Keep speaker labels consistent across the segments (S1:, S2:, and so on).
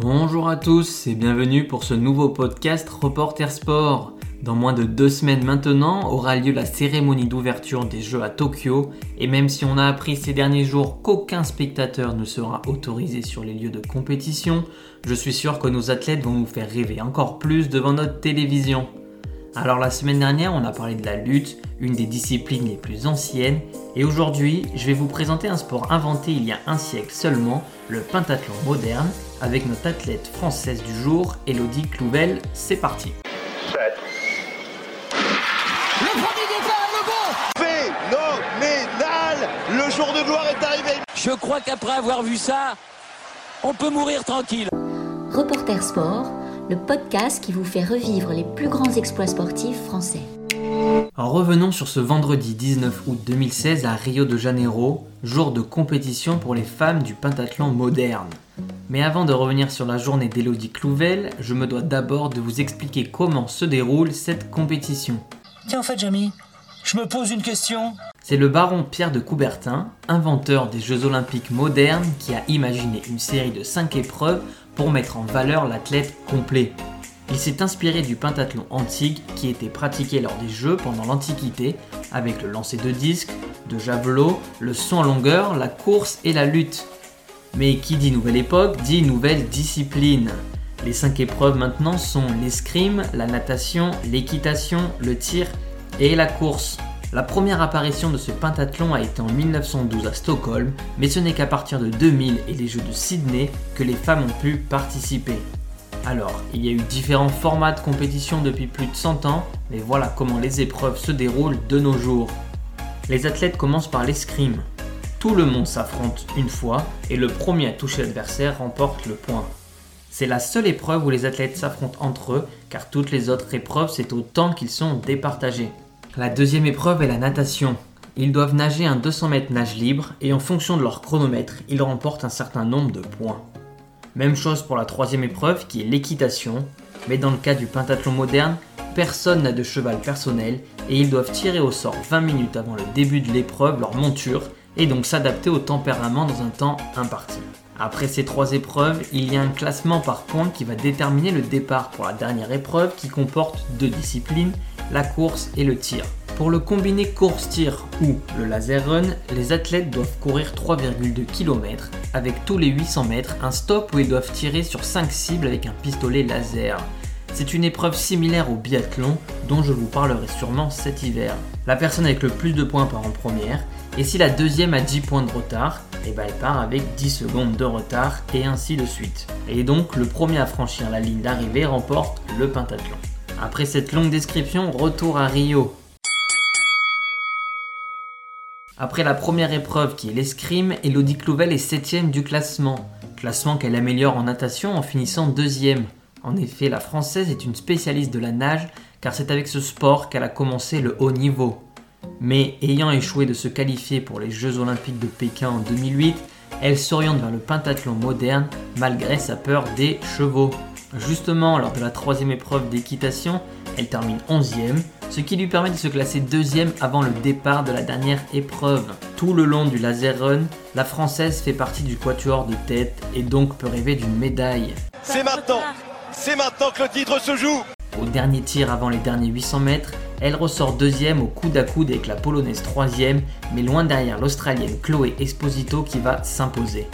S1: Bonjour à tous et bienvenue pour ce nouveau podcast Reporter Sport. Dans moins de deux semaines maintenant aura lieu la cérémonie d'ouverture des Jeux à Tokyo et même si on a appris ces derniers jours qu'aucun spectateur ne sera autorisé sur les lieux de compétition, je suis sûr que nos athlètes vont nous faire rêver encore plus devant notre télévision. Alors la semaine dernière, on a parlé de la lutte, une des disciplines les plus anciennes, et aujourd'hui, je vais vous présenter un sport inventé il y a un siècle seulement, le pentathlon moderne, avec notre athlète française du jour, Elodie Clouvel. C'est parti.
S2: Le premier départ, le bon
S3: Phénoménal Le jour de gloire est arrivé
S2: Je crois qu'après avoir vu ça, on peut mourir tranquille.
S4: Reporter Sport, le podcast qui vous fait revivre les plus grands exploits sportifs français.
S1: En revenons sur ce vendredi 19 août 2016 à Rio de Janeiro, jour de compétition pour les femmes du pentathlon moderne. Mais avant de revenir sur la journée d'Elodie Clouvel, je me dois d'abord de vous expliquer comment se déroule cette compétition.
S2: Tiens, en fait, Jamy, je me pose une question.
S1: C'est le baron Pierre de Coubertin, inventeur des Jeux olympiques modernes, qui a imaginé une série de 5 épreuves pour mettre en valeur l'athlète complet. Il s'est inspiré du pentathlon antique qui était pratiqué lors des Jeux pendant l'Antiquité, avec le lancer de disque, de javelot, le saut en longueur, la course et la lutte. Mais qui dit nouvelle époque dit nouvelle discipline. Les cinq épreuves maintenant sont l'escrime, la natation, l'équitation, le tir et la course. La première apparition de ce pentathlon a été en 1912 à Stockholm, mais ce n'est qu'à partir de 2000 et les Jeux de Sydney que les femmes ont pu participer. Alors, il y a eu différents formats de compétition depuis plus de 100 ans, mais voilà comment les épreuves se déroulent de nos jours. Les athlètes commencent par l'escrime. Tout le monde s'affronte une fois et le premier à toucher l'adversaire remporte le point. C'est la seule épreuve où les athlètes s'affrontent entre eux, car toutes les autres épreuves, c'est autant qu'ils sont départagés. La deuxième épreuve est la natation. Ils doivent nager un 200 mètres nage libre et en fonction de leur chronomètre, ils remportent un certain nombre de points. Même chose pour la troisième épreuve qui est l'équitation, mais dans le cas du pentathlon moderne, personne n'a de cheval personnel et ils doivent tirer au sort 20 minutes avant le début de l'épreuve leur monture et donc s'adapter au tempérament dans un temps imparti. Après ces trois épreuves, il y a un classement par points qui va déterminer le départ pour la dernière épreuve qui comporte deux disciplines, la course et le tir. Pour le combiné course-tir ou le laser run, les athlètes doivent courir 3,2 km avec tous les 800 mètres un stop où ils doivent tirer sur 5 cibles avec un pistolet laser. C'est une épreuve similaire au biathlon dont je vous parlerai sûrement cet hiver. La personne avec le plus de points part en première et si la deuxième a 10 points de retard, et ben elle part avec 10 secondes de retard et ainsi de suite. Et donc le premier à franchir la ligne d'arrivée remporte le pentathlon. Après cette longue description, retour à Rio. Après la première épreuve qui est l'escrime, Elodie Clouvel est 7ème du classement. Classement qu'elle améliore en natation en finissant deuxième. En effet, la française est une spécialiste de la nage car c'est avec ce sport qu'elle a commencé le haut niveau. Mais ayant échoué de se qualifier pour les Jeux olympiques de Pékin en 2008, elle s'oriente vers le pentathlon moderne malgré sa peur des chevaux. Justement, lors de la troisième épreuve d'équitation, elle termine 11e, ce qui lui permet de se classer deuxième avant le départ de la dernière épreuve. Tout le long du laser run, la française fait partie du quatuor de tête et donc peut rêver d'une médaille.
S3: C'est maintenant C'est maintenant que le titre se joue
S1: Au dernier tir avant les derniers 800 mètres, elle ressort deuxième au coude à coude avec la polonaise troisième, mais loin derrière l'australienne Chloé Esposito qui va s'imposer.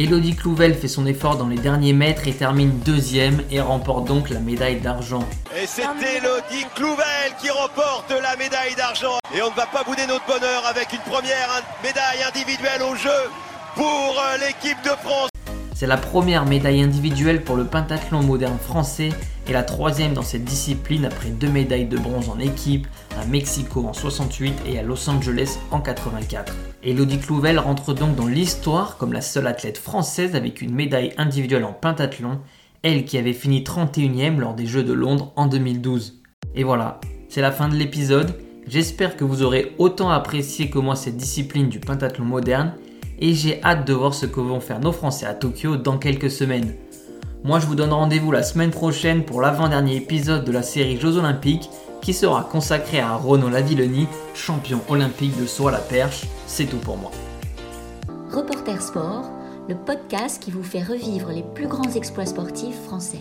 S1: Elodie Clouvel fait son effort dans les derniers mètres et termine deuxième et remporte donc la médaille d'argent.
S3: Et c'est Elodie Clouvel qui remporte la médaille d'argent. Et on ne va pas bouder notre bonheur avec une première médaille individuelle au jeu pour euh, l'équipe de France.
S1: C'est la première médaille individuelle pour le pentathlon moderne français et la troisième dans cette discipline après deux médailles de bronze en équipe à Mexico en 68 et à Los Angeles en 84. Elodie Clouvel rentre donc dans l'histoire comme la seule athlète française avec une médaille individuelle en pentathlon, elle qui avait fini 31ème lors des Jeux de Londres en 2012. Et voilà, c'est la fin de l'épisode. J'espère que vous aurez autant apprécié que moi cette discipline du pentathlon moderne et j'ai hâte de voir ce que vont faire nos Français à Tokyo dans quelques semaines. Moi je vous donne rendez-vous la semaine prochaine pour l'avant-dernier épisode de la série Jeux Olympiques qui sera consacré à Renaud Lavillenie, champion olympique de saut à la perche. C'est tout pour moi.
S4: Reporter Sport, le podcast qui vous fait revivre les plus grands exploits sportifs français.